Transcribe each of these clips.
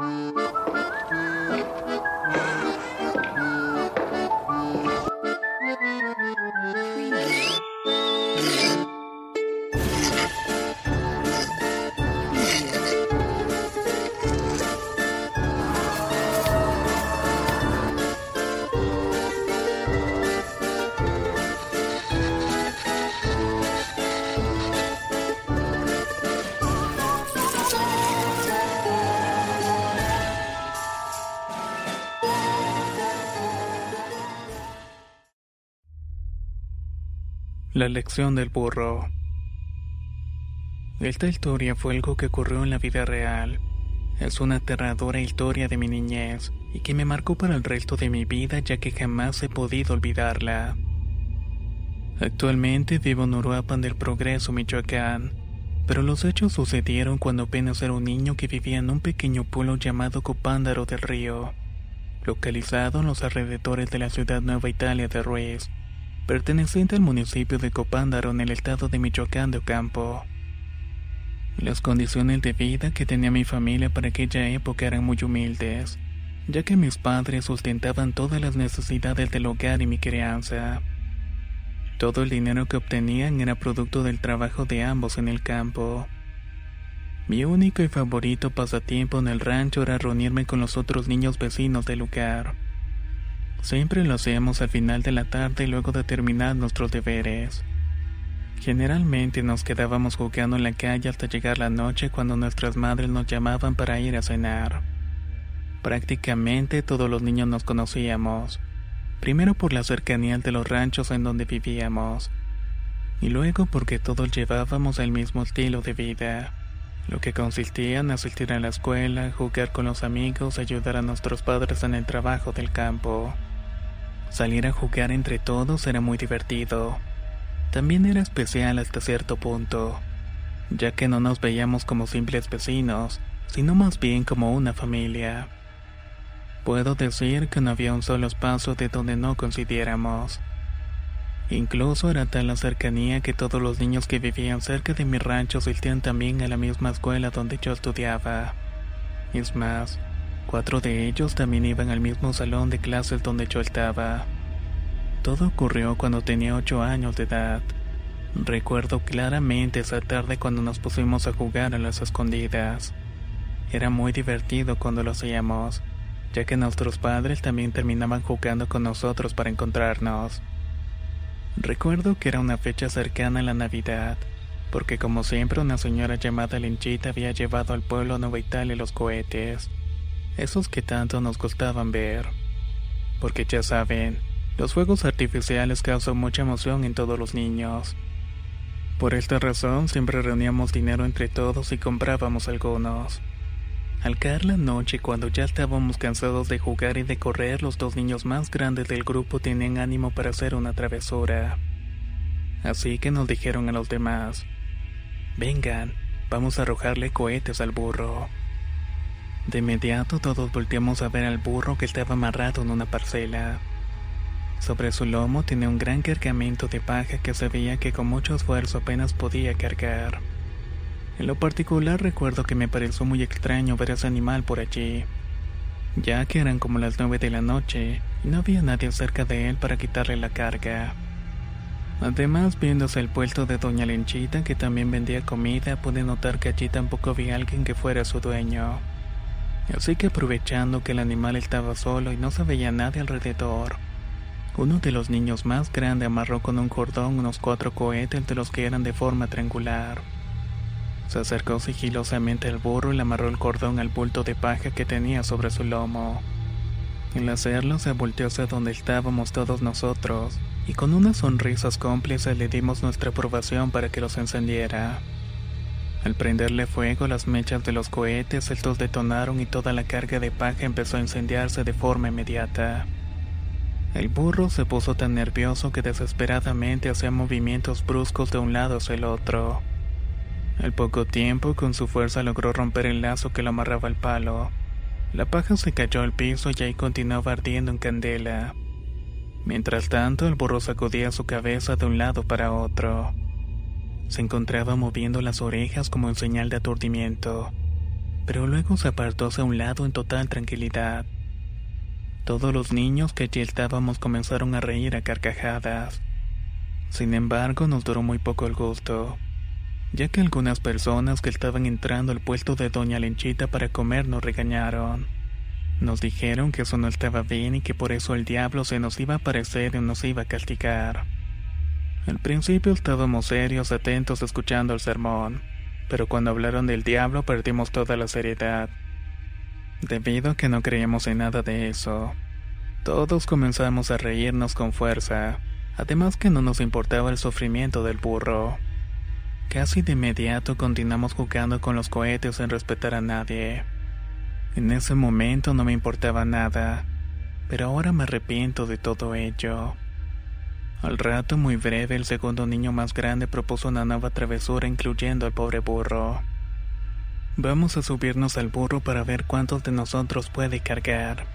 Música La lección del burro. Esta historia fue algo que ocurrió en la vida real. Es una aterradora historia de mi niñez y que me marcó para el resto de mi vida ya que jamás he podido olvidarla. Actualmente vivo en Uruapan del Progreso, Michoacán, pero los hechos sucedieron cuando apenas era un niño que vivía en un pequeño pueblo llamado Copándaro del Río, localizado en los alrededores de la ciudad Nueva Italia de Ruiz perteneciente al municipio de Copándaro en el estado de Michoacán de Ocampo. Las condiciones de vida que tenía mi familia para aquella época eran muy humildes, ya que mis padres sustentaban todas las necesidades del hogar y mi crianza. Todo el dinero que obtenían era producto del trabajo de ambos en el campo. Mi único y favorito pasatiempo en el rancho era reunirme con los otros niños vecinos del lugar Siempre lo hacíamos al final de la tarde luego de terminar nuestros deberes. Generalmente nos quedábamos jugando en la calle hasta llegar la noche cuando nuestras madres nos llamaban para ir a cenar. Prácticamente todos los niños nos conocíamos, primero por la cercanía de los ranchos en donde vivíamos, y luego porque todos llevábamos el mismo estilo de vida, lo que consistía en asistir a la escuela, jugar con los amigos, ayudar a nuestros padres en el trabajo del campo. Salir a jugar entre todos era muy divertido. También era especial hasta cierto punto, ya que no nos veíamos como simples vecinos, sino más bien como una familia. Puedo decir que no había un solo espacio de donde no coincidiéramos. Incluso era tal la cercanía que todos los niños que vivían cerca de mi rancho asistían también a la misma escuela donde yo estudiaba. Es más, Cuatro de ellos también iban al mismo salón de clases donde yo estaba. Todo ocurrió cuando tenía ocho años de edad. Recuerdo claramente esa tarde cuando nos pusimos a jugar a las escondidas. Era muy divertido cuando lo hacíamos, ya que nuestros padres también terminaban jugando con nosotros para encontrarnos. Recuerdo que era una fecha cercana a la Navidad, porque como siempre una señora llamada Lenchita había llevado al pueblo Nueva Italia los cohetes esos que tanto nos gustaban ver. Porque ya saben, los fuegos artificiales causan mucha emoción en todos los niños. Por esta razón siempre reuníamos dinero entre todos y comprábamos algunos. Al caer la noche, cuando ya estábamos cansados de jugar y de correr, los dos niños más grandes del grupo tenían ánimo para hacer una travesura. Así que nos dijeron a los demás, vengan, vamos a arrojarle cohetes al burro. De inmediato todos volteamos a ver al burro que estaba amarrado en una parcela. Sobre su lomo tenía un gran cargamento de paja que se veía que con mucho esfuerzo apenas podía cargar. En lo particular recuerdo que me pareció muy extraño ver a ese animal por allí, ya que eran como las nueve de la noche y no había nadie cerca de él para quitarle la carga. Además, viéndose el puesto de Doña Lenchita, que también vendía comida, pude notar que allí tampoco había alguien que fuera su dueño. Así que aprovechando que el animal estaba solo y no se veía nadie alrededor, uno de los niños más grandes amarró con un cordón unos cuatro cohetes de los que eran de forma triangular. Se acercó sigilosamente al burro y le amarró el cordón al bulto de paja que tenía sobre su lomo. Al hacerlo se volteó hacia donde estábamos todos nosotros y con unas sonrisas cómplices le dimos nuestra aprobación para que los encendiera. Al prenderle fuego las mechas de los cohetes, estos detonaron y toda la carga de paja empezó a incendiarse de forma inmediata. El burro se puso tan nervioso que desesperadamente hacía movimientos bruscos de un lado hacia el otro. Al poco tiempo, con su fuerza logró romper el lazo que lo amarraba al palo. La paja se cayó al piso y ahí continuaba ardiendo en candela. Mientras tanto, el burro sacudía su cabeza de un lado para otro. Se encontraba moviendo las orejas como en señal de aturdimiento, pero luego se apartó hacia un lado en total tranquilidad. Todos los niños que allí estábamos comenzaron a reír a carcajadas. Sin embargo, nos duró muy poco el gusto, ya que algunas personas que estaban entrando al puesto de Doña Lenchita para comer nos regañaron. Nos dijeron que eso no estaba bien y que por eso el diablo se nos iba a aparecer y nos iba a castigar. Al principio estábamos serios, atentos, escuchando el sermón, pero cuando hablaron del diablo perdimos toda la seriedad, debido a que no creíamos en nada de eso. Todos comenzamos a reírnos con fuerza, además que no nos importaba el sufrimiento del burro. Casi de inmediato continuamos jugando con los cohetes sin respetar a nadie. En ese momento no me importaba nada, pero ahora me arrepiento de todo ello. Al rato muy breve el segundo niño más grande propuso una nueva travesura incluyendo al pobre burro. Vamos a subirnos al burro para ver cuántos de nosotros puede cargar.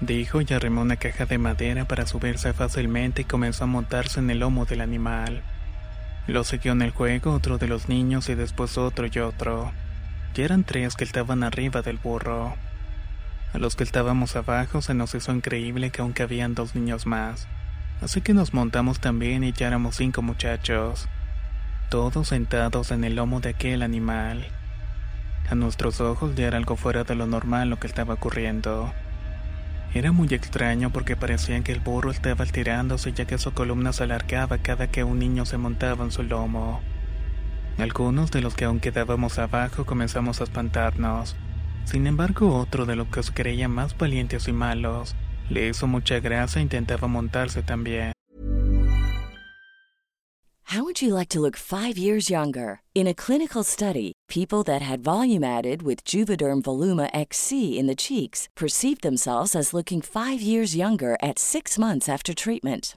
Dijo y arrimó una caja de madera para subirse fácilmente y comenzó a montarse en el lomo del animal. Lo siguió en el juego otro de los niños y después otro y otro. Ya eran tres que estaban arriba del burro. A los que estábamos abajo se nos hizo increíble que aún habían dos niños más. Así que nos montamos también y ya éramos cinco muchachos. Todos sentados en el lomo de aquel animal. A nuestros ojos ya era algo fuera de lo normal lo que estaba ocurriendo. Era muy extraño porque parecía que el burro estaba estirándose ya que su columna se alargaba cada que un niño se montaba en su lomo. Algunos de los que aún quedábamos abajo comenzamos a espantarnos. Sin embargo, otro de los que se creían más valientes y malos le hizo mucha gracia e intentaba montarse también. How would you like to look five years younger? In a clinical study, people that had volume added with Juvederm Voluma XC in the cheeks perceived themselves as looking five years younger at six months after treatment.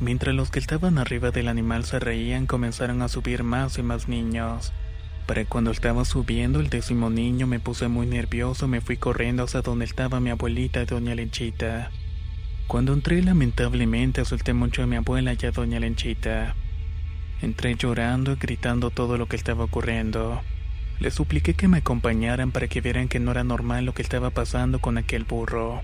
Mientras los que estaban arriba del animal se reían, comenzaron a subir más y más niños. Para cuando estaba subiendo el décimo niño me puse muy nervioso y me fui corriendo hacia donde estaba mi abuelita Doña Lenchita. Cuando entré lamentablemente asusté mucho a mi abuela y a Doña Lenchita. Entré llorando y gritando todo lo que estaba ocurriendo. Les supliqué que me acompañaran para que vieran que no era normal lo que estaba pasando con aquel burro.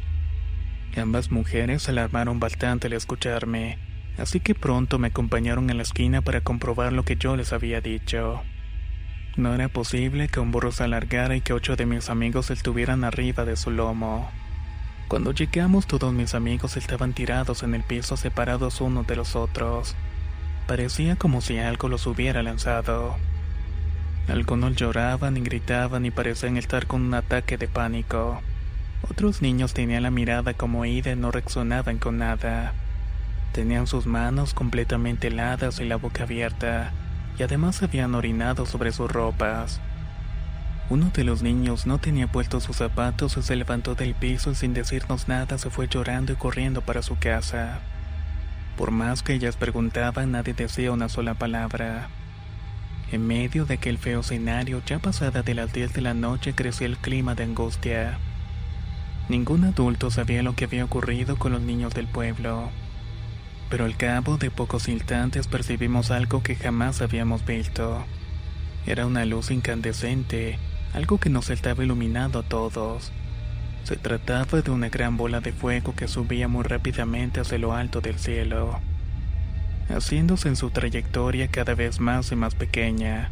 Ambas mujeres se alarmaron bastante al escucharme así que pronto me acompañaron a la esquina para comprobar lo que yo les había dicho. No era posible que un burro se alargara y que ocho de mis amigos estuvieran arriba de su lomo. Cuando llegamos todos mis amigos estaban tirados en el piso separados unos de los otros. Parecía como si algo los hubiera lanzado. Algunos lloraban y gritaban y parecían estar con un ataque de pánico. Otros niños tenían la mirada como ida y no reaccionaban con nada. Tenían sus manos completamente heladas y la boca abierta, y además habían orinado sobre sus ropas. Uno de los niños no tenía puestos sus zapatos y se levantó del piso y sin decirnos nada se fue llorando y corriendo para su casa. Por más que ellas preguntaban, nadie decía una sola palabra. En medio de aquel feo escenario, ya pasada de las 10 de la noche, creció el clima de angustia. Ningún adulto sabía lo que había ocurrido con los niños del pueblo. Pero al cabo de pocos instantes percibimos algo que jamás habíamos visto. Era una luz incandescente, algo que nos estaba iluminando a todos. Se trataba de una gran bola de fuego que subía muy rápidamente hacia lo alto del cielo, haciéndose en su trayectoria cada vez más y más pequeña,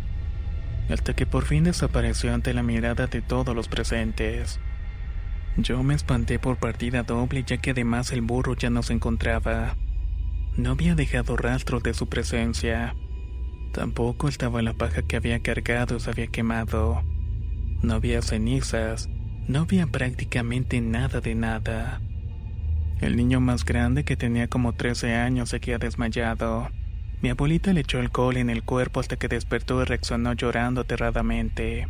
hasta que por fin desapareció ante la mirada de todos los presentes. Yo me espanté por partida doble ya que además el burro ya no se encontraba. No había dejado rastro de su presencia. Tampoco estaba la paja que había cargado y se había quemado. No había cenizas, no había prácticamente nada de nada. El niño más grande que tenía como 13 años se había desmayado. Mi abuelita le echó alcohol en el cuerpo hasta que despertó y reaccionó llorando aterradamente.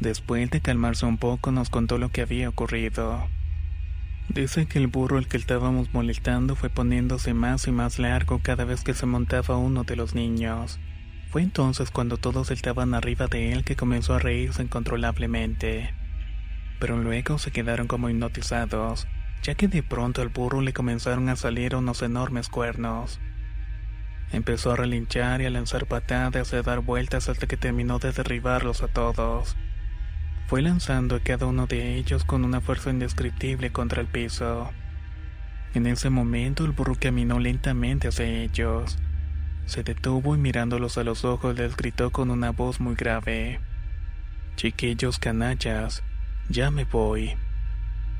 Después de calmarse un poco nos contó lo que había ocurrido. Dice que el burro al que estábamos molestando fue poniéndose más y más largo cada vez que se montaba uno de los niños. Fue entonces cuando todos estaban arriba de él que comenzó a reírse incontrolablemente. Pero luego se quedaron como hipnotizados, ya que de pronto al burro le comenzaron a salir unos enormes cuernos. Empezó a relinchar y a lanzar patadas y a dar vueltas hasta que terminó de derribarlos a todos. Fue lanzando a cada uno de ellos con una fuerza indescriptible contra el piso. En ese momento el burro caminó lentamente hacia ellos. Se detuvo y mirándolos a los ojos les gritó con una voz muy grave. Chiquillos canallas, ya me voy.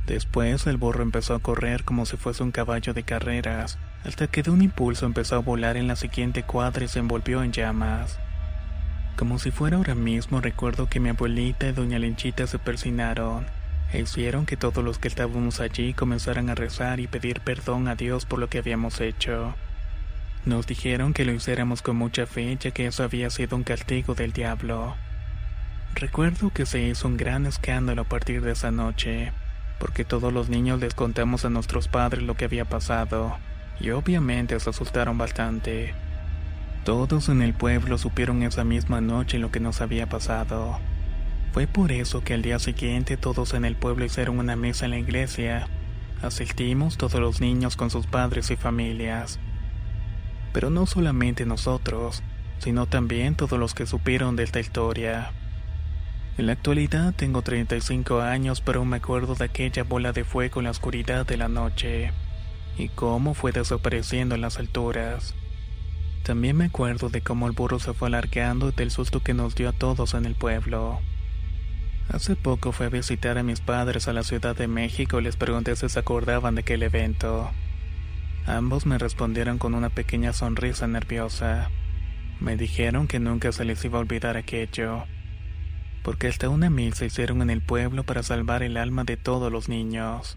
Después el burro empezó a correr como si fuese un caballo de carreras, hasta que de un impulso empezó a volar en la siguiente cuadra y se envolvió en llamas. Como si fuera ahora mismo, recuerdo que mi abuelita y doña Lenchita se persinaron e hicieron que todos los que estábamos allí comenzaran a rezar y pedir perdón a Dios por lo que habíamos hecho. Nos dijeron que lo hiciéramos con mucha fe, ya que eso había sido un castigo del diablo. Recuerdo que se hizo un gran escándalo a partir de esa noche, porque todos los niños les contamos a nuestros padres lo que había pasado, y obviamente se asustaron bastante. Todos en el pueblo supieron esa misma noche lo que nos había pasado. Fue por eso que al día siguiente todos en el pueblo hicieron una mesa en la iglesia. Asistimos todos los niños con sus padres y familias. Pero no solamente nosotros, sino también todos los que supieron de esta historia. En la actualidad tengo 35 años, pero me acuerdo de aquella bola de fuego en la oscuridad de la noche y cómo fue desapareciendo en las alturas. También me acuerdo de cómo el burro se fue alargando y del susto que nos dio a todos en el pueblo. Hace poco fui a visitar a mis padres a la Ciudad de México y les pregunté si se acordaban de aquel evento. Ambos me respondieron con una pequeña sonrisa nerviosa. Me dijeron que nunca se les iba a olvidar aquello, porque hasta una mil se hicieron en el pueblo para salvar el alma de todos los niños.